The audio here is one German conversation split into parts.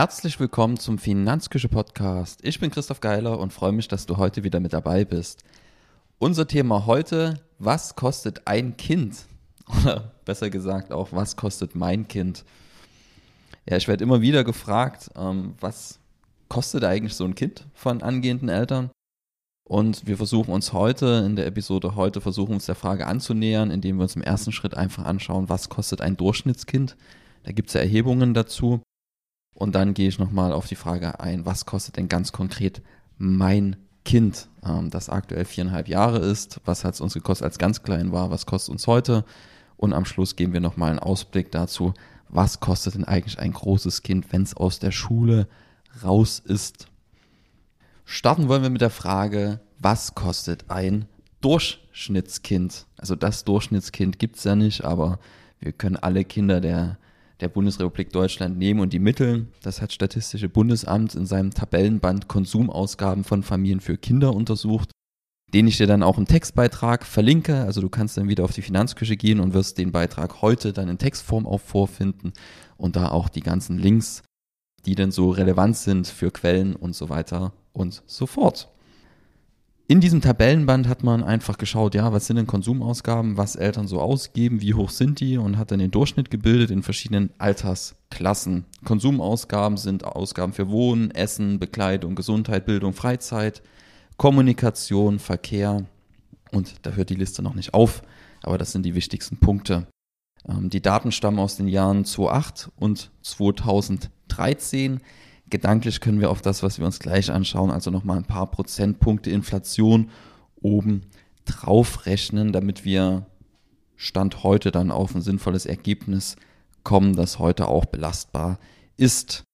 Herzlich willkommen zum Finanzküche Podcast. Ich bin Christoph Geiler und freue mich, dass du heute wieder mit dabei bist. Unser Thema heute, was kostet ein Kind? Oder besser gesagt auch, was kostet mein Kind? Ja, ich werde immer wieder gefragt, ähm, was kostet eigentlich so ein Kind von angehenden Eltern? Und wir versuchen uns heute, in der Episode heute, versuchen uns der Frage anzunähern, indem wir uns im ersten Schritt einfach anschauen, was kostet ein Durchschnittskind? Da gibt es ja Erhebungen dazu. Und dann gehe ich nochmal auf die Frage ein, was kostet denn ganz konkret mein Kind, ähm, das aktuell viereinhalb Jahre ist? Was hat es uns gekostet, als ganz klein war? Was kostet uns heute? Und am Schluss geben wir nochmal einen Ausblick dazu, was kostet denn eigentlich ein großes Kind, wenn es aus der Schule raus ist? Starten wollen wir mit der Frage, was kostet ein Durchschnittskind? Also das Durchschnittskind gibt es ja nicht, aber wir können alle Kinder der, der Bundesrepublik Deutschland nehmen und die Mittel. Das hat Statistische Bundesamt in seinem Tabellenband Konsumausgaben von Familien für Kinder untersucht, den ich dir dann auch im Textbeitrag verlinke. Also du kannst dann wieder auf die Finanzküche gehen und wirst den Beitrag heute dann in Textform auch vorfinden und da auch die ganzen Links, die dann so relevant sind für Quellen und so weiter und so fort. In diesem Tabellenband hat man einfach geschaut, ja, was sind denn Konsumausgaben, was Eltern so ausgeben, wie hoch sind die und hat dann den Durchschnitt gebildet in verschiedenen Altersklassen. Konsumausgaben sind Ausgaben für Wohnen, Essen, Bekleidung, Gesundheit, Bildung, Freizeit, Kommunikation, Verkehr und da hört die Liste noch nicht auf, aber das sind die wichtigsten Punkte. Ähm, die Daten stammen aus den Jahren 2008 und 2013. Gedanklich können wir auf das, was wir uns gleich anschauen, also nochmal ein paar Prozentpunkte Inflation oben drauf rechnen, damit wir Stand heute dann auf ein sinnvolles Ergebnis kommen, das heute auch belastbar ist.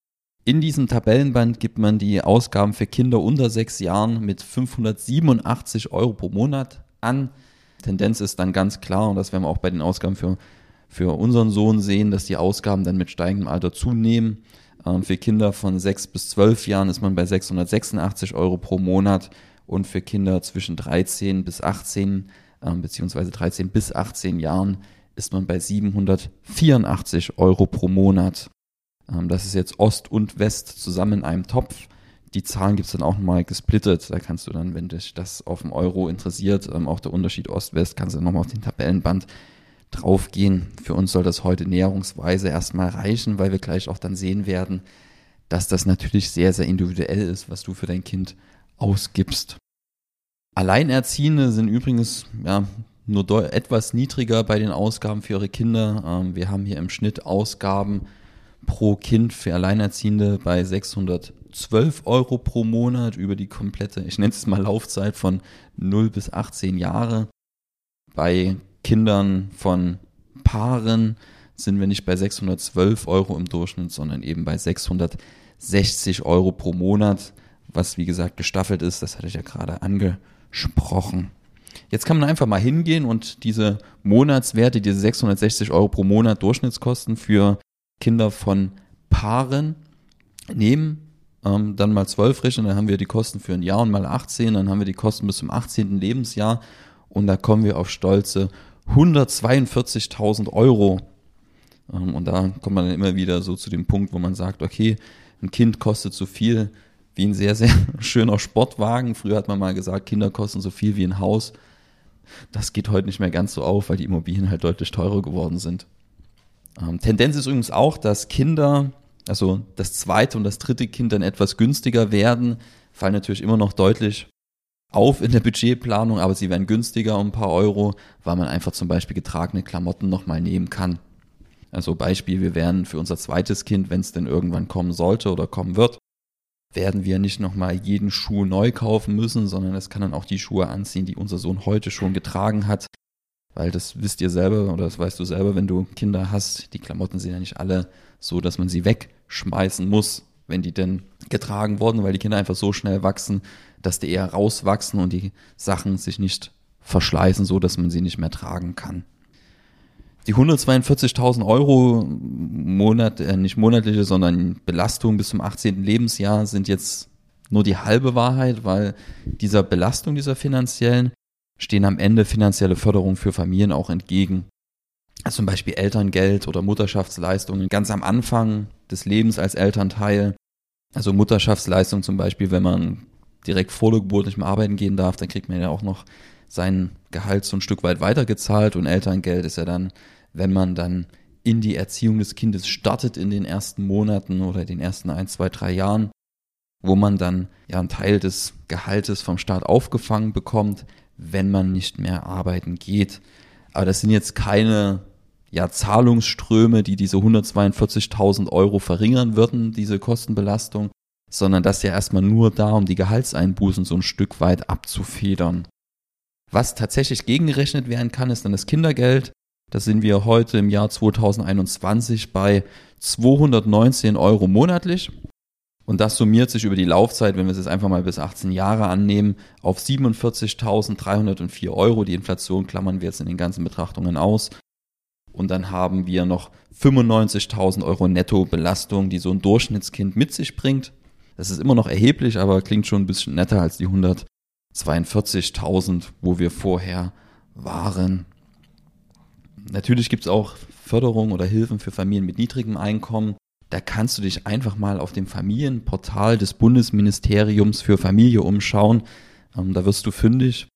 In diesem Tabellenband gibt man die Ausgaben für Kinder unter sechs Jahren mit 587 Euro pro Monat an. Tendenz ist dann ganz klar, und das werden wir auch bei den Ausgaben für, für unseren Sohn sehen, dass die Ausgaben dann mit steigendem Alter zunehmen. Ähm, für Kinder von 6 bis 12 Jahren ist man bei 686 Euro pro Monat und für Kinder zwischen 13 bis 18 ähm, beziehungsweise 13 bis 18 Jahren ist man bei 784 Euro pro Monat. Ähm, das ist jetzt Ost und West zusammen in einem Topf. Die Zahlen gibt es dann auch nochmal gesplittet. Da kannst du dann, wenn dich das auf dem Euro interessiert, auch der Unterschied Ost-West, kannst du nochmal auf den Tabellenband draufgehen. Für uns soll das heute näherungsweise erstmal reichen, weil wir gleich auch dann sehen werden, dass das natürlich sehr, sehr individuell ist, was du für dein Kind ausgibst. Alleinerziehende sind übrigens ja, nur etwas niedriger bei den Ausgaben für ihre Kinder. Ähm, wir haben hier im Schnitt Ausgaben pro Kind für Alleinerziehende bei 612 Euro pro Monat über die komplette, ich nenne es mal Laufzeit von 0 bis 18 Jahre. Bei Kindern von Paaren sind wir nicht bei 612 Euro im Durchschnitt, sondern eben bei 660 Euro pro Monat, was wie gesagt gestaffelt ist. Das hatte ich ja gerade angesprochen. Jetzt kann man einfach mal hingehen und diese Monatswerte, diese 660 Euro pro Monat Durchschnittskosten für Kinder von Paaren nehmen, ähm, dann mal 12 rechnen, dann haben wir die Kosten für ein Jahr und mal 18, dann haben wir die Kosten bis zum 18. Lebensjahr und da kommen wir auf stolze 142.000 Euro. Ähm, und da kommt man dann immer wieder so zu dem Punkt, wo man sagt, okay, ein Kind kostet so viel wie ein sehr, sehr schöner Sportwagen. Früher hat man mal gesagt, Kinder kosten so viel wie ein Haus. Das geht heute nicht mehr ganz so auf, weil die Immobilien halt deutlich teurer geworden sind. Ähm, Tendenz ist übrigens auch, dass Kinder, also das zweite und das dritte Kind dann etwas günstiger werden, fallen natürlich immer noch deutlich auf in der Budgetplanung, aber sie werden günstiger um ein paar Euro, weil man einfach zum Beispiel getragene Klamotten nochmal nehmen kann. Also Beispiel, wir werden für unser zweites Kind, wenn es denn irgendwann kommen sollte oder kommen wird, werden wir nicht nochmal jeden Schuh neu kaufen müssen, sondern es kann dann auch die Schuhe anziehen, die unser Sohn heute schon getragen hat. Weil das wisst ihr selber oder das weißt du selber, wenn du Kinder hast, die Klamotten sind ja nicht alle so, dass man sie wegschmeißen muss, wenn die denn getragen wurden, weil die Kinder einfach so schnell wachsen, dass die eher rauswachsen und die Sachen sich nicht verschleißen, so dass man sie nicht mehr tragen kann. Die 142.000 Euro Monat, äh, nicht monatliche, sondern Belastung bis zum 18. Lebensjahr sind jetzt nur die halbe Wahrheit, weil dieser Belastung, dieser finanziellen, stehen am Ende finanzielle Förderungen für Familien auch entgegen. Also zum Beispiel Elterngeld oder Mutterschaftsleistungen ganz am Anfang des Lebens als Elternteil. Also Mutterschaftsleistung zum Beispiel, wenn man direkt vor der Geburt nicht mehr arbeiten gehen darf, dann kriegt man ja auch noch sein Gehalt so ein Stück weit weitergezahlt und Elterngeld ist ja dann, wenn man dann in die Erziehung des Kindes startet in den ersten Monaten oder den ersten ein, zwei, drei Jahren, wo man dann ja einen Teil des Gehaltes vom Staat aufgefangen bekommt, wenn man nicht mehr arbeiten geht. Aber das sind jetzt keine ja, Zahlungsströme, die diese 142.000 Euro verringern würden, diese Kostenbelastung, sondern das ja erstmal nur da, um die Gehaltseinbußen so ein Stück weit abzufedern. Was tatsächlich gegengerechnet werden kann, ist dann das Kindergeld. Da sind wir heute im Jahr 2021 bei 219 Euro monatlich. Und das summiert sich über die Laufzeit, wenn wir es jetzt einfach mal bis 18 Jahre annehmen, auf 47.304 Euro. Die Inflation klammern wir jetzt in den ganzen Betrachtungen aus. Und dann haben wir noch 95.000 Euro Nettobelastung, die so ein Durchschnittskind mit sich bringt. Das ist immer noch erheblich, aber klingt schon ein bisschen netter als die 142.000, wo wir vorher waren. Natürlich gibt es auch Förderung oder Hilfen für Familien mit niedrigem Einkommen. Da kannst du dich einfach mal auf dem Familienportal des Bundesministeriums für Familie umschauen. Ähm, da wirst du fündig.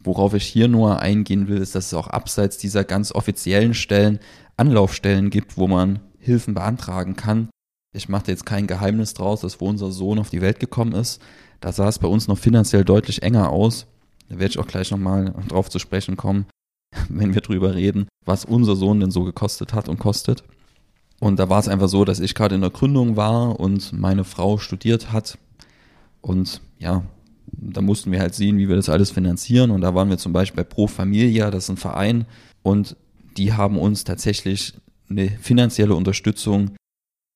Worauf ich hier nur eingehen will, ist, dass es auch abseits dieser ganz offiziellen Stellen Anlaufstellen gibt, wo man Hilfen beantragen kann. Ich mache jetzt kein Geheimnis draus, dass wo unser Sohn auf die Welt gekommen ist, da sah es bei uns noch finanziell deutlich enger aus. Da werde ich auch gleich nochmal drauf zu sprechen kommen, wenn wir drüber reden, was unser Sohn denn so gekostet hat und kostet. Und da war es einfach so, dass ich gerade in der Gründung war und meine Frau studiert hat. Und ja, da mussten wir halt sehen, wie wir das alles finanzieren. Und da waren wir zum Beispiel bei Pro Familia, das ist ein Verein. Und die haben uns tatsächlich eine finanzielle Unterstützung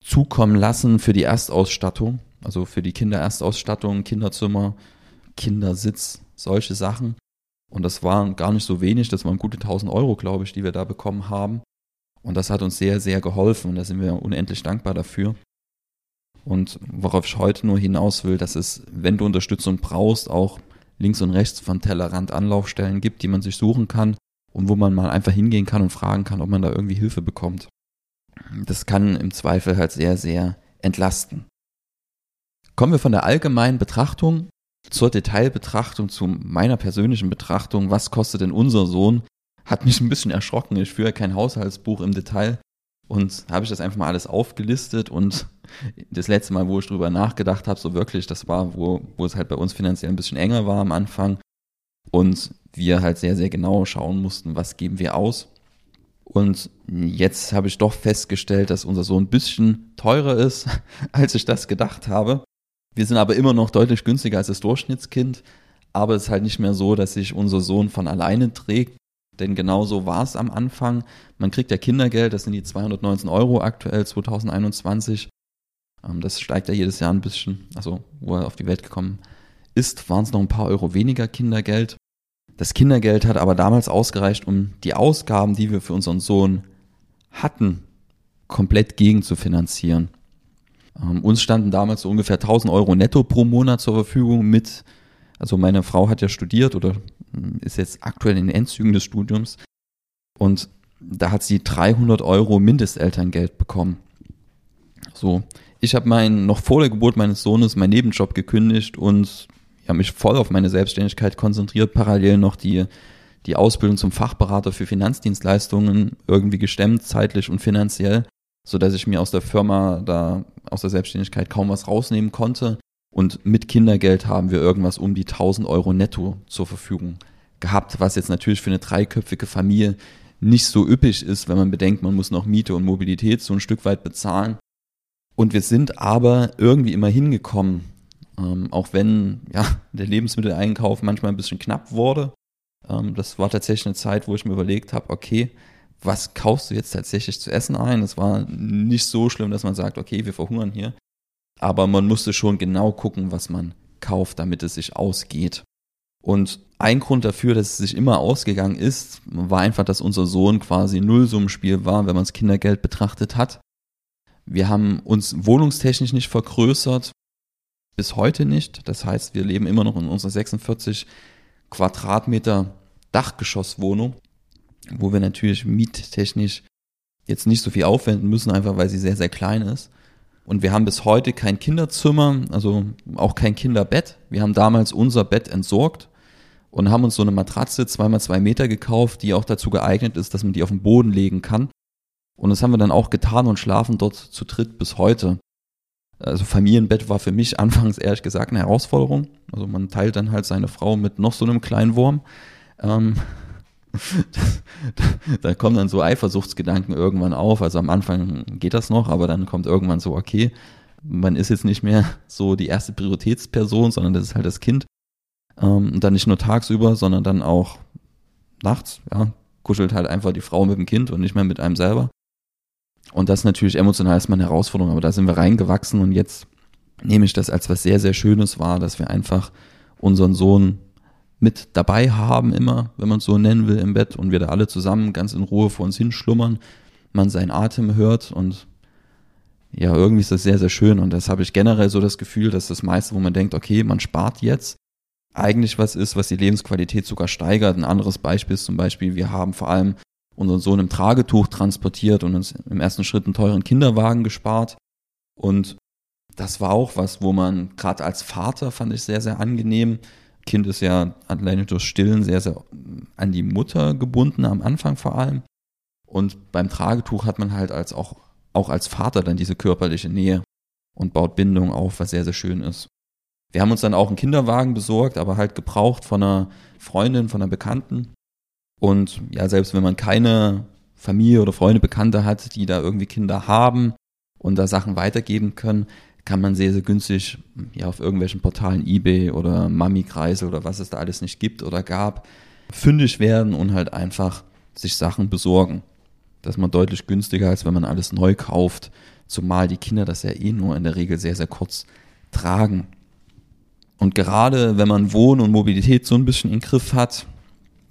zukommen lassen für die Erstausstattung. Also für die Kindererstausstattung, Kinderzimmer, Kindersitz, solche Sachen. Und das waren gar nicht so wenig, das waren gute 1000 Euro, glaube ich, die wir da bekommen haben. Und das hat uns sehr, sehr geholfen und da sind wir unendlich dankbar dafür. Und worauf ich heute nur hinaus will, dass es, wenn du Unterstützung brauchst, auch links und rechts von Tellerrand Anlaufstellen gibt, die man sich suchen kann und wo man mal einfach hingehen kann und fragen kann, ob man da irgendwie Hilfe bekommt. Das kann im Zweifel halt sehr, sehr entlasten. Kommen wir von der allgemeinen Betrachtung zur Detailbetrachtung, zu meiner persönlichen Betrachtung, was kostet denn unser Sohn, hat mich ein bisschen erschrocken. Ich führe kein Haushaltsbuch im Detail und habe ich das einfach mal alles aufgelistet und das letzte Mal, wo ich drüber nachgedacht habe, so wirklich, das war, wo, wo es halt bei uns finanziell ein bisschen enger war am Anfang und wir halt sehr, sehr genau schauen mussten, was geben wir aus. Und jetzt habe ich doch festgestellt, dass unser Sohn ein bisschen teurer ist, als ich das gedacht habe. Wir sind aber immer noch deutlich günstiger als das Durchschnittskind. Aber es ist halt nicht mehr so, dass sich unser Sohn von alleine trägt. Denn genauso war es am Anfang. Man kriegt ja Kindergeld, das sind die 219 Euro aktuell 2021. Ähm, das steigt ja jedes Jahr ein bisschen. Also, wo er auf die Welt gekommen ist, waren es noch ein paar Euro weniger Kindergeld. Das Kindergeld hat aber damals ausgereicht, um die Ausgaben, die wir für unseren Sohn hatten, komplett gegen zu finanzieren. Ähm, uns standen damals so ungefähr 1000 Euro netto pro Monat zur Verfügung mit, also meine Frau hat ja studiert oder hm, ist jetzt aktuell in den Endzügen des Studiums und da hat sie 300 Euro Mindestelterngeld bekommen. So, ich habe meinen noch vor der Geburt meines Sohnes meinen Nebenjob gekündigt und ja, mich voll auf meine Selbstständigkeit konzentriert, parallel noch die, die Ausbildung zum Fachberater für Finanzdienstleistungen irgendwie gestemmt, zeitlich und finanziell, so dass ich mir aus der Firma da, aus der Selbstständigkeit kaum was rausnehmen konnte. Und mit Kindergeld haben wir irgendwas um die 1000 Euro netto zur Verfügung gehabt, was jetzt natürlich für eine dreiköpfige Familie nicht so üppig ist, wenn man bedenkt, man muss noch Miete und Mobilität so ein Stück weit bezahlen. Und wir sind aber irgendwie immer hingekommen, ähm, auch wenn ja, der Lebensmitteleinkauf manchmal ein bisschen knapp wurde. Ähm, das war tatsächlich eine Zeit, wo ich mir überlegt habe, okay, was kaufst du jetzt tatsächlich zu essen ein? Es war nicht so schlimm, dass man sagt, okay, wir verhungern hier. Aber man musste schon genau gucken, was man kauft, damit es sich ausgeht. Und ein Grund dafür, dass es sich immer ausgegangen ist, war einfach, dass unser Sohn quasi Nullsummenspiel war, wenn man das Kindergeld betrachtet hat. Wir haben uns wohnungstechnisch nicht vergrößert, bis heute nicht. Das heißt, wir leben immer noch in unserer 46 Quadratmeter Dachgeschosswohnung. wo wir natürlich miettechnisch jetzt nicht so viel aufwenden müssen, einfach weil sie sehr, sehr klein ist. Und wir haben bis heute kein Kinderzimmer, also auch kein Kinderbett. Wir haben damals unser Bett entsorgt und haben uns so eine Matratze zweimal zwei Meter gekauft, die auch dazu geeignet ist, dass man die auf den Boden legen kann. Und das haben wir dann auch getan und schlafen dort zu dritt bis heute. Also Familienbett war für mich anfangs ehrlich gesagt eine Herausforderung. Also man teilt dann halt seine Frau mit noch so einem kleinen Wurm. Ähm, da kommen dann so Eifersuchtsgedanken irgendwann auf. Also am Anfang geht das noch, aber dann kommt irgendwann so, okay, man ist jetzt nicht mehr so die erste Prioritätsperson, sondern das ist halt das Kind. Ähm, und dann nicht nur tagsüber, sondern dann auch nachts, ja, kuschelt halt einfach die Frau mit dem Kind und nicht mehr mit einem selber. Und das natürlich emotional ist mal eine Herausforderung, aber da sind wir reingewachsen und jetzt nehme ich das als was sehr, sehr Schönes wahr, dass wir einfach unseren Sohn mit dabei haben immer, wenn man es so nennen will, im Bett und wir da alle zusammen ganz in Ruhe vor uns hinschlummern, man seinen Atem hört und ja, irgendwie ist das sehr, sehr schön und das habe ich generell so das Gefühl, dass das meiste, wo man denkt, okay, man spart jetzt, eigentlich was ist, was die Lebensqualität sogar steigert. Ein anderes Beispiel ist zum Beispiel, wir haben vor allem unseren Sohn im Tragetuch transportiert und uns im ersten Schritt einen teuren Kinderwagen gespart und das war auch was, wo man gerade als Vater fand ich sehr, sehr angenehm, Kind ist ja alleine durch Stillen sehr, sehr an die Mutter gebunden, am Anfang vor allem. Und beim Tragetuch hat man halt als auch, auch als Vater dann diese körperliche Nähe und baut Bindung auf, was sehr, sehr schön ist. Wir haben uns dann auch einen Kinderwagen besorgt, aber halt gebraucht von einer Freundin, von einer Bekannten. Und ja, selbst wenn man keine Familie oder Freunde, Bekannte hat, die da irgendwie Kinder haben und da Sachen weitergeben können, kann man sehr, sehr günstig ja, auf irgendwelchen Portalen eBay oder Mami-Kreise oder was es da alles nicht gibt oder gab, fündig werden und halt einfach sich Sachen besorgen. Das ist man deutlich günstiger, als wenn man alles neu kauft, zumal die Kinder das ja eh nur in der Regel sehr, sehr kurz tragen. Und gerade wenn man Wohn- und Mobilität so ein bisschen in Griff hat,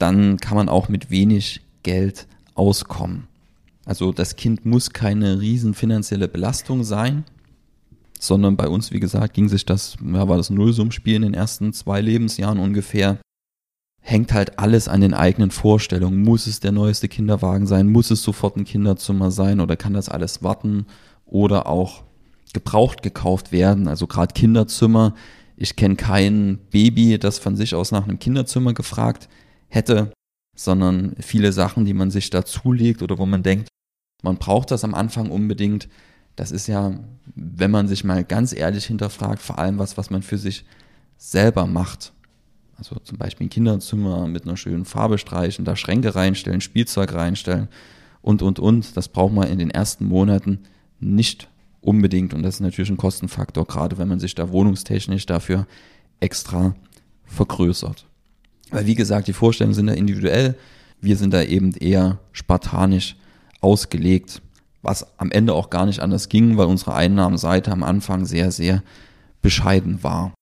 dann kann man auch mit wenig Geld auskommen. Also das Kind muss keine riesen finanzielle Belastung sein, sondern bei uns, wie gesagt, ging sich das, ja, war das Nullsummspiel in den ersten zwei Lebensjahren ungefähr. Hängt halt alles an den eigenen Vorstellungen. Muss es der neueste Kinderwagen sein? Muss es sofort ein Kinderzimmer sein? Oder kann das alles warten? Oder auch gebraucht gekauft werden? Also gerade Kinderzimmer. Ich kenne kein Baby, das von sich aus nach einem Kinderzimmer gefragt hätte, sondern viele Sachen, die man sich da zulegt oder wo man denkt, man braucht das am Anfang unbedingt, das ist ja, wenn man sich mal ganz ehrlich hinterfragt, vor allem was, was man für sich selber macht. Also zum Beispiel ein Kinderzimmer mit einer schönen Farbe streichen, da Schränke reinstellen, Spielzeug reinstellen und, und, und. Das braucht man in den ersten Monaten nicht unbedingt. Und das ist natürlich ein Kostenfaktor, gerade wenn man sich da wohnungstechnisch dafür extra vergrößert. Weil wie gesagt, die Vorstellungen sind da individuell. Wir sind da eben eher spartanisch ausgelegt was am Ende auch gar nicht anders ging, weil unsere Einnahmenseite am Anfang sehr, sehr bescheiden war.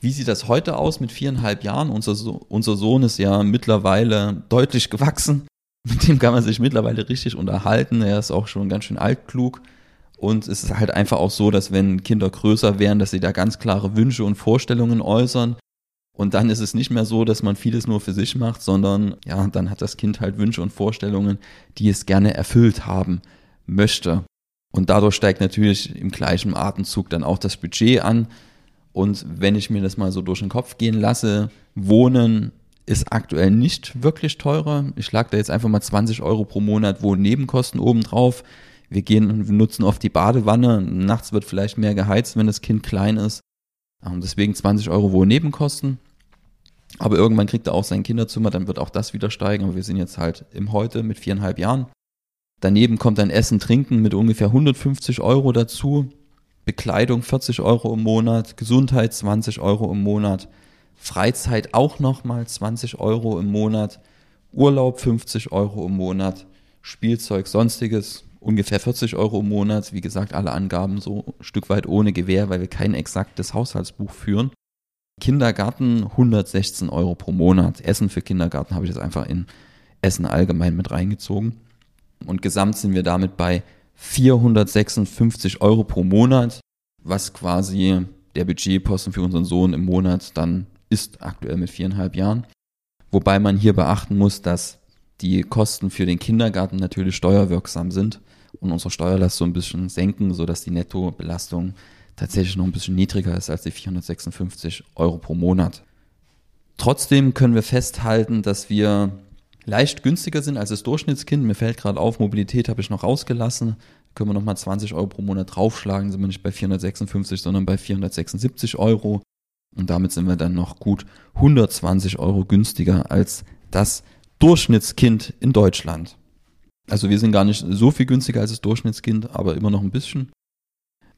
Wie sieht das heute aus mit viereinhalb Jahren? Unser, so unser Sohn ist ja mittlerweile deutlich gewachsen. Mit dem kann man sich mittlerweile richtig unterhalten. Er ist auch schon ganz schön altklug. Und es ist halt einfach auch so, dass wenn Kinder größer wären, dass sie da ganz klare Wünsche und Vorstellungen äußern. Und dann ist es nicht mehr so, dass man vieles nur für sich macht, sondern ja, dann hat das Kind halt Wünsche und Vorstellungen, die es gerne erfüllt haben möchte. Und dadurch steigt natürlich im gleichen Atemzug dann auch das Budget an. Und wenn ich mir das mal so durch den Kopf gehen lasse, Wohnen ist aktuell nicht wirklich teurer. Ich lag da jetzt einfach mal 20 Euro pro Monat Wohnnebenkosten obendrauf. Wir gehen und nutzen oft die Badewanne. Nachts wird vielleicht mehr geheizt, wenn das Kind klein ist. Und deswegen 20 Euro Wohnnebenkosten. Aber irgendwann kriegt er auch sein Kinderzimmer, dann wird auch das wieder steigen. Aber wir sind jetzt halt im Heute mit viereinhalb Jahren. Daneben kommt dann Essen, Trinken mit ungefähr 150 Euro dazu. Bekleidung 40 Euro im Monat, Gesundheit 20 Euro im Monat, Freizeit auch nochmal 20 Euro im Monat, Urlaub 50 Euro im Monat, Spielzeug, sonstiges ungefähr 40 Euro im Monat. Wie gesagt, alle Angaben so ein Stück weit ohne Gewähr, weil wir kein exaktes Haushaltsbuch führen. Kindergarten 116 Euro pro Monat. Essen für Kindergarten habe ich jetzt einfach in Essen allgemein mit reingezogen. Und gesamt sind wir damit bei 456 Euro pro Monat, was quasi der Budgetposten für unseren Sohn im Monat dann ist, aktuell mit viereinhalb Jahren. Wobei man hier beachten muss, dass die Kosten für den Kindergarten natürlich steuerwirksam sind und unsere Steuerlast so ein bisschen senken, sodass die Nettobelastung tatsächlich noch ein bisschen niedriger ist als die 456 Euro pro Monat. Trotzdem können wir festhalten, dass wir leicht günstiger sind als das Durchschnittskind. Mir fällt gerade auf, Mobilität habe ich noch rausgelassen. Können wir nochmal 20 Euro pro Monat draufschlagen, sind wir nicht bei 456, sondern bei 476 Euro. Und damit sind wir dann noch gut 120 Euro günstiger als das Durchschnittskind in Deutschland. Also wir sind gar nicht so viel günstiger als das Durchschnittskind, aber immer noch ein bisschen.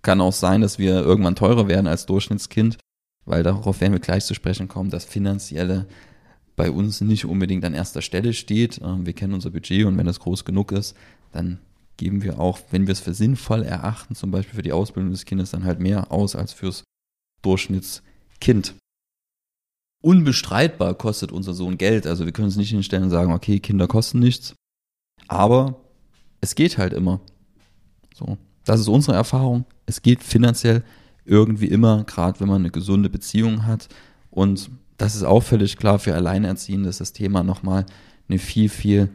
Kann auch sein, dass wir irgendwann teurer werden als Durchschnittskind, weil darauf werden wir gleich zu sprechen kommen, dass finanzielle bei uns nicht unbedingt an erster Stelle steht. Ähm, wir kennen unser Budget und wenn das groß genug ist, dann geben wir auch, wenn wir es für sinnvoll erachten, zum Beispiel für die Ausbildung des Kindes, dann halt mehr aus als fürs Durchschnittskind. Unbestreitbar kostet unser Sohn Geld. Also wir können uns nicht hinstellen und sagen, okay, Kinder kosten nichts. Aber es geht halt immer. So, das ist unsere Erfahrung. Es geht finanziell irgendwie immer, gerade wenn man eine gesunde Beziehung hat. Und das ist auch völlig klar für Alleinerziehende ist das Thema nochmal eine viel, viel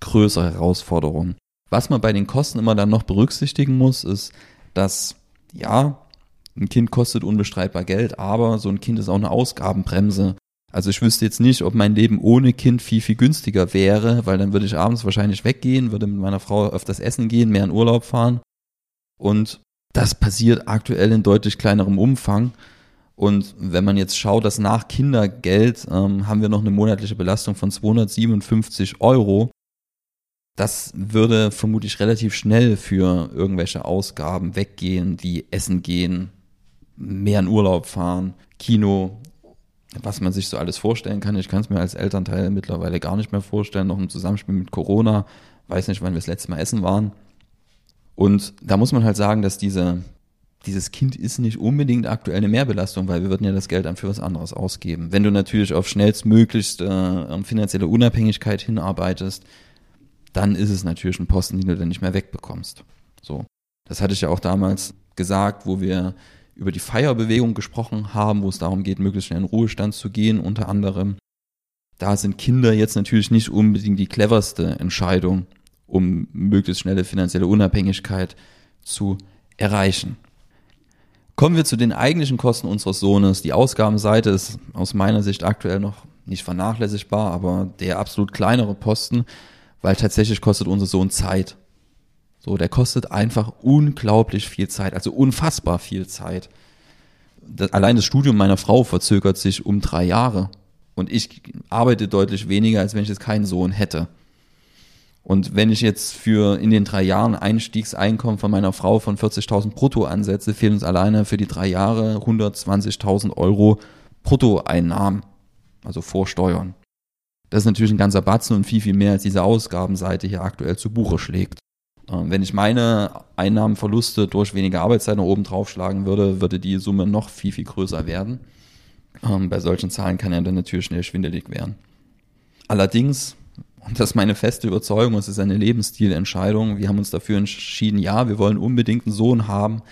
größere Herausforderung. Was man bei den Kosten immer dann noch berücksichtigen muss, ist, dass ja, ein Kind kostet unbestreitbar Geld, aber so ein Kind ist auch eine Ausgabenbremse. Also ich wüsste jetzt nicht, ob mein Leben ohne Kind viel, viel günstiger wäre, weil dann würde ich abends wahrscheinlich weggehen, würde mit meiner Frau öfters essen gehen, mehr in Urlaub fahren. Und das passiert aktuell in deutlich kleinerem Umfang. Und wenn man jetzt schaut, dass nach Kindergeld ähm, haben wir noch eine monatliche Belastung von 257 Euro. Das würde vermutlich relativ schnell für irgendwelche Ausgaben weggehen, wie Essen gehen, mehr in Urlaub fahren, Kino, was man sich so alles vorstellen kann. Ich kann es mir als Elternteil mittlerweile gar nicht mehr vorstellen, noch im Zusammenspiel mit Corona. Weiß nicht, wann wir das letzte Mal essen waren. Und da muss man halt sagen, dass diese, dieses Kind ist nicht unbedingt aktuell eine Mehrbelastung, weil wir würden ja das Geld dann für was anderes ausgeben. Wenn du natürlich auf schnellstmöglichst äh, finanzielle Unabhängigkeit hinarbeitest, dann ist es natürlich ein Posten, den du dann nicht mehr wegbekommst. So. Das hatte ich ja auch damals gesagt, wo wir über die Feierbewegung gesprochen haben, wo es darum geht, möglichst schnell in Ruhestand zu gehen, unter anderem. Da sind Kinder jetzt natürlich nicht unbedingt die cleverste Entscheidung, um möglichst schnelle finanzielle Unabhängigkeit zu erreichen. Kommen wir zu den eigentlichen Kosten unseres Sohnes. Die Ausgabenseite ist aus meiner Sicht aktuell noch nicht vernachlässigbar, aber der absolut kleinere Posten, weil tatsächlich kostet unser Sohn Zeit. So, der kostet einfach unglaublich viel Zeit, also unfassbar viel Zeit. Das, allein das Studium meiner Frau verzögert sich um drei Jahre. Und ich arbeite deutlich weniger, als wenn ich jetzt keinen Sohn hätte. Und wenn ich jetzt für in den drei Jahren Einstiegseinkommen von meiner Frau von 40.000 brutto ansetze, fehlen uns alleine für die drei Jahre 120.000 Euro Bruttoeinnahmen, also vor Steuern. Das ist natürlich ein ganzer Batzen und viel, viel mehr als diese Ausgabenseite hier aktuell zu Buche schlägt. Ähm, wenn ich meine Einnahmenverluste durch weniger Arbeitszeit nach oben draufschlagen würde, würde die Summe noch viel, viel größer werden. Ähm, bei solchen Zahlen kann ja dann natürlich schnell schwindelig werden. Allerdings, und das ist meine feste Überzeugung, es ist eine Lebensstilentscheidung. Wir haben uns dafür entschieden, ja, wir wollen unbedingt einen Sohn haben.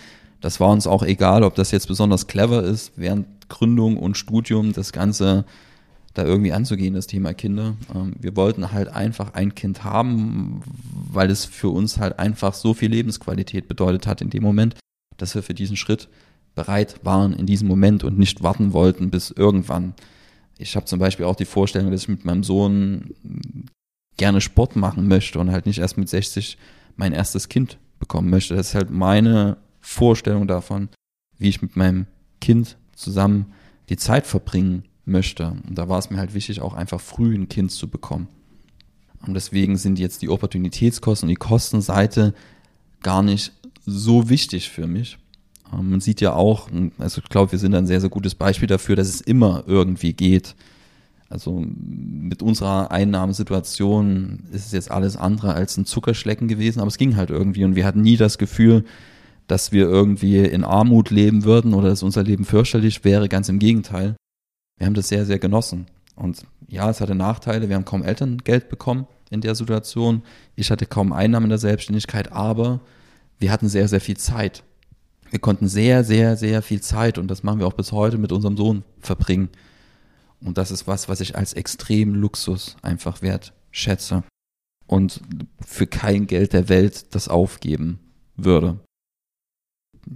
Das war uns auch egal, ob das jetzt besonders clever ist, während Gründung und Studium das Ganze da irgendwie anzugehen, das Thema Kinder. Ähm, wir wollten halt einfach ein Kind haben, weil es für uns halt einfach so viel Lebensqualität bedeutet hat in dem Moment, dass wir für diesen Schritt bereit waren in diesem Moment und nicht warten wollten bis irgendwann. Ich habe zum Beispiel auch die Vorstellung, dass ich mit meinem Sohn gerne Sport machen möchte und halt nicht erst mit 60 mein erstes Kind bekommen möchte. Das ist halt meine Vorstellung davon, wie ich mit meinem Kind zusammen die Zeit verbringen möchte. Und da war es mir halt wichtig, auch einfach früh ein Kind zu bekommen. Und deswegen sind jetzt die Opportunitätskosten und die Kostenseite gar nicht so wichtig für mich. Ähm, man sieht ja auch, also ich glaube, wir sind ein sehr, sehr gutes Beispiel dafür, dass es immer irgendwie geht. Also mit unserer Einnahmesituation ist es jetzt alles andere als ein Zuckerschlecken gewesen, aber es ging halt irgendwie und wir hatten nie das Gefühl, dass wir irgendwie in Armut leben würden oder dass unser Leben fürchterlich wäre, ganz im Gegenteil wir haben das sehr, sehr genossen. Und ja, es hatte Nachteile. Wir haben kaum Elterngeld bekommen in der Situation. Ich hatte kaum Einnahmen in der Selbstständigkeit, aber wir hatten sehr, sehr viel Zeit. Wir konnten sehr, sehr, sehr viel Zeit und das machen wir auch bis heute mit unserem Sohn verbringen. Und das ist was, was ich als extrem Luxus einfach wert schätze und für kein Geld der Welt das aufgeben würde.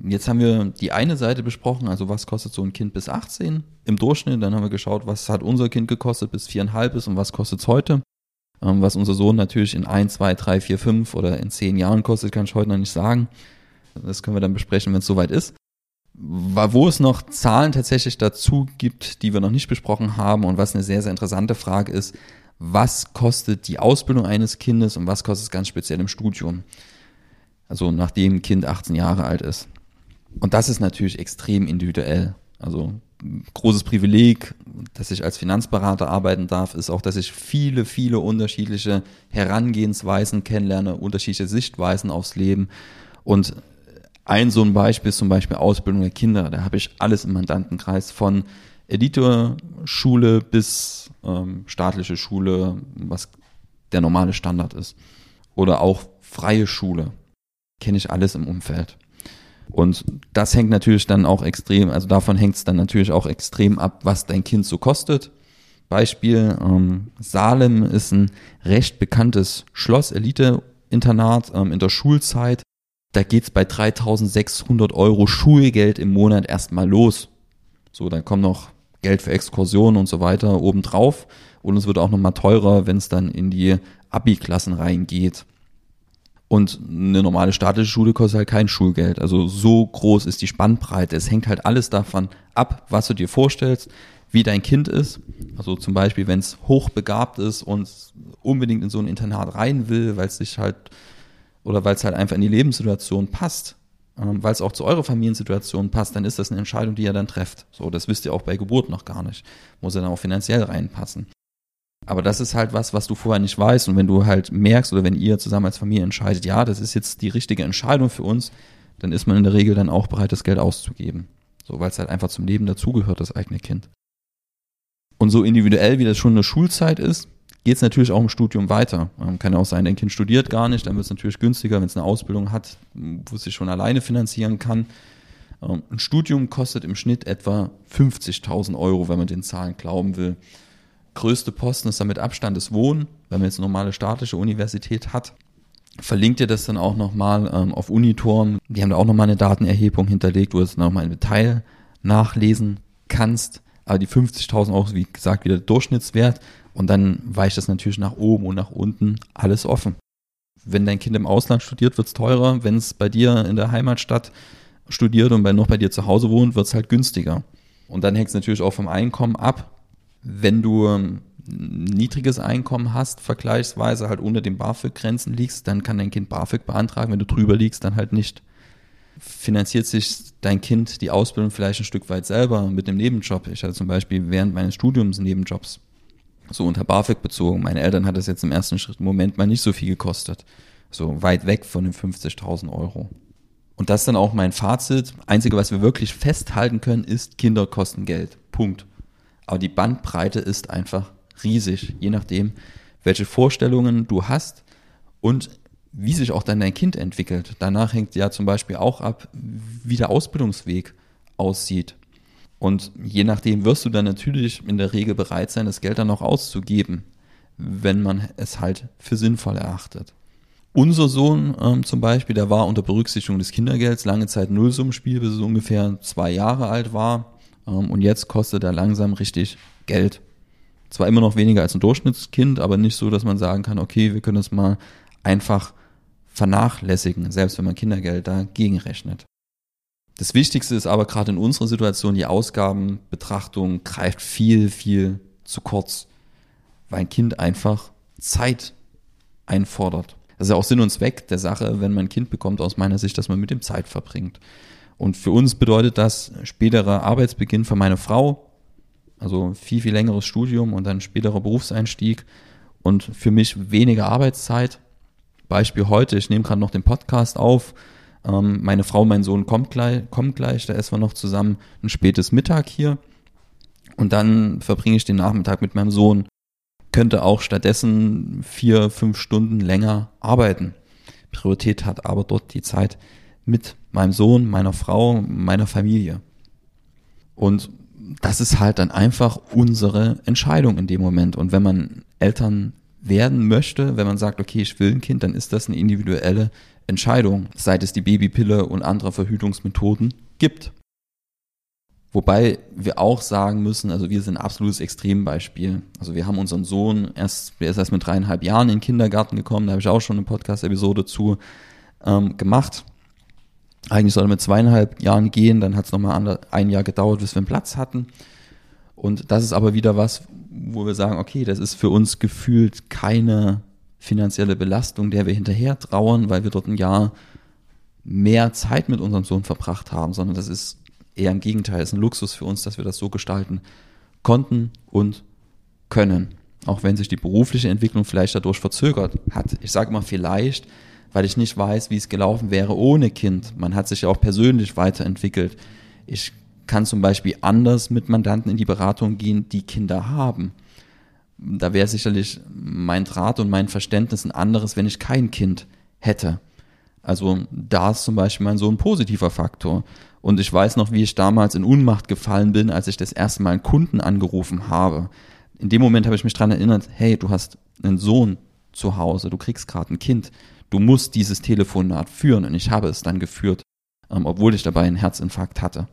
Jetzt haben wir die eine Seite besprochen, also was kostet so ein Kind bis 18 im Durchschnitt. Dann haben wir geschaut, was hat unser Kind gekostet bis viereinhalb ist und was kostet es heute. Ähm, was unser Sohn natürlich in ein, zwei, drei, vier, fünf oder in zehn Jahren kostet, kann ich heute noch nicht sagen. Das können wir dann besprechen, wenn es soweit ist. Wo es noch Zahlen tatsächlich dazu gibt, die wir noch nicht besprochen haben und was eine sehr, sehr interessante Frage ist, was kostet die Ausbildung eines Kindes und was kostet es ganz speziell im Studium? Also nachdem ein Kind 18 Jahre alt ist. Und das ist natürlich extrem individuell. Also großes Privileg, dass ich als Finanzberater arbeiten darf, ist auch, dass ich viele, viele unterschiedliche Herangehensweisen kennenlerne, unterschiedliche Sichtweisen aufs Leben. Und ein so ein Beispiel ist zum Beispiel Ausbildung der Kinder. Da habe ich alles im Mandantenkreis von Editorschule bis ähm, staatliche Schule, was der normale Standard ist. Oder auch freie Schule. Kenne ich alles im Umfeld. Und das hängt natürlich dann auch extrem, also davon hängt es dann natürlich auch extrem ab, was dein Kind so kostet. Beispiel, ähm, Salem ist ein recht bekanntes Schloss, Elite-Internat ähm, in der Schulzeit. Da geht's bei 3600 Euro Schulgeld im Monat erstmal los. So, dann kommt noch Geld für Exkursionen und so weiter obendrauf. Und es wird auch nochmal teurer, wenn es dann in die Abi-Klassen reingeht. Und eine normale staatliche Schule kostet halt kein Schulgeld. Also so groß ist die Spannbreite. Es hängt halt alles davon ab, was du dir vorstellst, wie dein Kind ist. Also zum Beispiel, wenn es hochbegabt ist und unbedingt in so ein Internat rein will, weil es sich halt oder weil es halt einfach in die Lebenssituation passt, ähm, weil es auch zu eurer Familiensituation passt, dann ist das eine Entscheidung, die ihr dann trefft. So, das wisst ihr auch bei Geburt noch gar nicht. Muss ja dann auch finanziell reinpassen. Aber das ist halt was, was du vorher nicht weißt. Und wenn du halt merkst oder wenn ihr zusammen als Familie entscheidet, ja, das ist jetzt die richtige Entscheidung für uns, dann ist man in der Regel dann auch bereit, das Geld auszugeben. So, weil es halt einfach zum Leben dazugehört, das eigene Kind. Und so individuell, wie das schon in der Schulzeit ist, geht es natürlich auch im Studium weiter. Ähm, kann ja auch sein, dein Kind studiert gar nicht, dann wird es natürlich günstiger, wenn es eine Ausbildung hat, wo es sich schon alleine finanzieren kann. Ähm, ein Studium kostet im Schnitt etwa 50.000 Euro, wenn man den Zahlen glauben will größte Posten ist damit Abstand das Wohnen, wenn man jetzt eine normale staatliche Universität hat. Verlinkt ihr das dann auch nochmal ähm, auf Unitorm. Die haben da auch nochmal eine Datenerhebung hinterlegt, wo du es nochmal im Detail nachlesen kannst. Aber die 50.000 Euro ist, wie gesagt, wieder der Durchschnittswert. Und dann weicht das natürlich nach oben und nach unten alles offen. Wenn dein Kind im Ausland studiert, wird es teurer. Wenn es bei dir in der Heimatstadt studiert und bei, noch bei dir zu Hause wohnt, wird es halt günstiger. Und dann hängt es natürlich auch vom Einkommen ab. Wenn du ein niedriges Einkommen hast, vergleichsweise halt unter den BAföG-Grenzen liegst, dann kann dein Kind BAföG beantragen. Wenn du drüber liegst, dann halt nicht. Finanziert sich dein Kind die Ausbildung vielleicht ein Stück weit selber mit einem Nebenjob? Ich hatte zum Beispiel während meines Studiums Nebenjobs, so unter BAföG bezogen. Meine Eltern hat das jetzt im ersten Schritt Moment mal nicht so viel gekostet. So weit weg von den 50.000 Euro. Und das ist dann auch mein Fazit. Einzige, was wir wirklich festhalten können, ist Kinder kosten Geld. Punkt. Aber die Bandbreite ist einfach riesig, je nachdem, welche Vorstellungen du hast und wie sich auch dann dein Kind entwickelt. Danach hängt ja zum Beispiel auch ab, wie der Ausbildungsweg aussieht. Und je nachdem wirst du dann natürlich in der Regel bereit sein, das Geld dann auch auszugeben, wenn man es halt für sinnvoll erachtet. Unser Sohn ähm, zum Beispiel, der war unter Berücksichtigung des Kindergelds lange Zeit Nullsummenspiel, bis er ungefähr zwei Jahre alt war. Ähm, und jetzt kostet er langsam richtig Geld. Zwar immer noch weniger als ein Durchschnittskind, aber nicht so, dass man sagen kann, okay, wir können das mal einfach vernachlässigen, selbst wenn man Kindergeld dagegen rechnet. Das Wichtigste ist aber gerade in unserer Situation, die Ausgabenbetrachtung greift viel, viel zu kurz, weil ein Kind einfach Zeit einfordert. Das ist ja auch Sinn und Zweck der Sache, wenn man ein Kind bekommt, aus meiner Sicht, dass man mit dem Zeit verbringt. Und für uns bedeutet das späterer Arbeitsbeginn für meine Frau, also viel, viel längeres Studium und dann späterer Berufseinstieg und für mich weniger Arbeitszeit. Beispiel heute, ich nehme gerade noch den Podcast auf. Ähm, meine Frau, mein Sohn kommt gleich, kommt gleich, da essen wir noch zusammen ein spätes Mittag hier. Und dann verbringe ich den Nachmittag mit meinem Sohn. Könnte auch stattdessen vier, fünf Stunden länger arbeiten. Priorität hat aber dort die Zeit mit meinem Sohn, meiner Frau, meiner Familie. Und das ist halt dann einfach unsere Entscheidung in dem Moment. Und wenn man Eltern werden möchte, wenn man sagt, okay, ich will ein Kind, dann ist das eine individuelle Entscheidung, seit es die Babypille und andere Verhütungsmethoden gibt. Wobei wir auch sagen müssen, also wir sind ein absolutes Extrembeispiel. Also wir haben unseren Sohn erst, der ist erst mit dreieinhalb Jahren in den Kindergarten gekommen, da habe ich auch schon eine Podcast-Episode zu ähm, gemacht. Eigentlich soll er mit zweieinhalb Jahren gehen, dann hat es nochmal ein Jahr gedauert, bis wir einen Platz hatten. Und das ist aber wieder was, wo wir sagen, okay, das ist für uns gefühlt keine finanzielle Belastung, der wir hinterher trauern, weil wir dort ein Jahr mehr Zeit mit unserem Sohn verbracht haben, sondern das ist eher im Gegenteil, es ist ein Luxus für uns, dass wir das so gestalten konnten und können. Auch wenn sich die berufliche Entwicklung vielleicht dadurch verzögert hat. Ich sage mal vielleicht, weil ich nicht weiß, wie es gelaufen wäre ohne Kind. Man hat sich ja auch persönlich weiterentwickelt. Ich kann zum Beispiel anders mit Mandanten in die Beratung gehen, die Kinder haben. Da wäre sicherlich mein Draht und mein Verständnis ein anderes, wenn ich kein Kind hätte. Also da ist zum Beispiel mein Sohn ein positiver Faktor. Und ich weiß noch, wie ich damals in Unmacht gefallen bin, als ich das erste Mal einen Kunden angerufen habe. In dem Moment habe ich mich daran erinnert, hey, du hast einen Sohn zu Hause, du kriegst gerade ein Kind, du musst dieses Telefonat führen. Und ich habe es dann geführt, ähm, obwohl ich dabei einen Herzinfarkt hatte.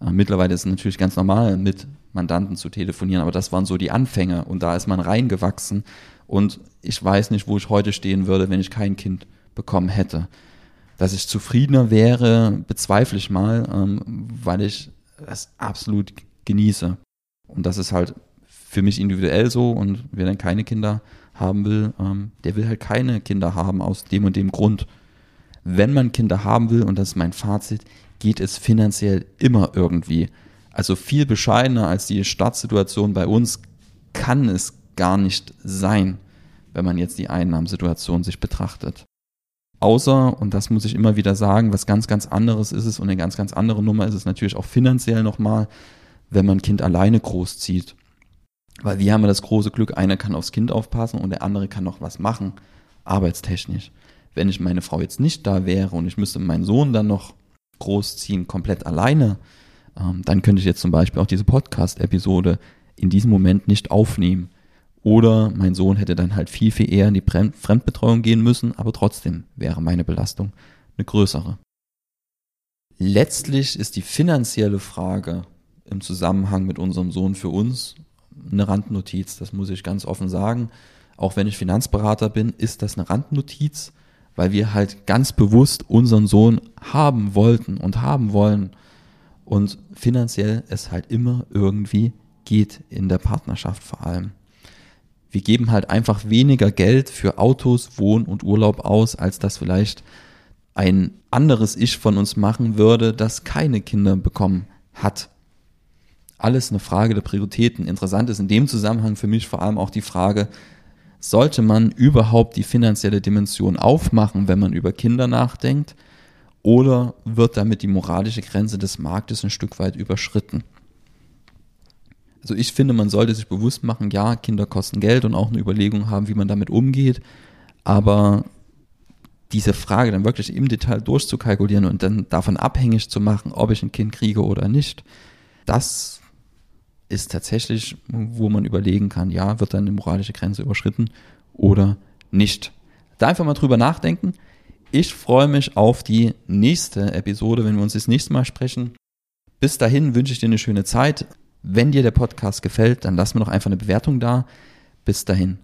Äh, mittlerweile ist es natürlich ganz normal, mit Mandanten zu telefonieren, aber das waren so die Anfänge und da ist man reingewachsen und ich weiß nicht, wo ich heute stehen würde, wenn ich kein Kind bekommen hätte. Dass ich zufriedener wäre, bezweifle ich mal, ähm, weil ich das absolut genieße. Und das ist halt für mich individuell so und wer dann keine Kinder haben will, ähm, der will halt keine Kinder haben aus dem und dem Grund. Wenn man Kinder haben will, und das ist mein Fazit, geht es finanziell immer irgendwie. Also viel bescheidener als die Startsituation bei uns kann es gar nicht sein, wenn man jetzt die Einnahmensituation sich betrachtet. Außer, und das muss ich immer wieder sagen, was ganz, ganz anderes ist es und eine ganz, ganz andere Nummer ist es natürlich auch finanziell nochmal, wenn man ein Kind alleine großzieht. Weil wir haben ja das große Glück, einer kann aufs Kind aufpassen und der andere kann noch was machen, arbeitstechnisch. Wenn ich meine Frau jetzt nicht da wäre und ich müsste meinen Sohn dann noch großziehen, komplett alleine, ähm, dann könnte ich jetzt zum Beispiel auch diese Podcast-Episode in diesem Moment nicht aufnehmen. Oder mein Sohn hätte dann halt viel, viel eher in die Fremdbetreuung gehen müssen, aber trotzdem wäre meine Belastung eine größere. Letztlich ist die finanzielle Frage im Zusammenhang mit unserem Sohn für uns eine Randnotiz, das muss ich ganz offen sagen. Auch wenn ich Finanzberater bin, ist das eine Randnotiz weil wir halt ganz bewusst unseren Sohn haben wollten und haben wollen und finanziell es halt immer irgendwie geht in der Partnerschaft vor allem. Wir geben halt einfach weniger Geld für Autos, Wohn und Urlaub aus, als das vielleicht ein anderes Ich von uns machen würde, das keine Kinder bekommen hat. Alles eine Frage der Prioritäten. Interessant ist in dem Zusammenhang für mich vor allem auch die Frage, sollte man überhaupt die finanzielle Dimension aufmachen, wenn man über Kinder nachdenkt? Oder wird damit die moralische Grenze des Marktes ein Stück weit überschritten? Also ich finde, man sollte sich bewusst machen, ja, Kinder kosten Geld und auch eine Überlegung haben, wie man damit umgeht. Aber diese Frage dann wirklich im Detail durchzukalkulieren und dann davon abhängig zu machen, ob ich ein Kind kriege oder nicht, das ist tatsächlich, wo man überlegen kann, ja, wird dann eine moralische Grenze überschritten oder nicht. Da einfach mal drüber nachdenken. Ich freue mich auf die nächste Episode, wenn wir uns das nächste Mal sprechen. Bis dahin wünsche ich dir eine schöne Zeit. Wenn dir der Podcast gefällt, dann lass mir doch einfach eine Bewertung da. Bis dahin,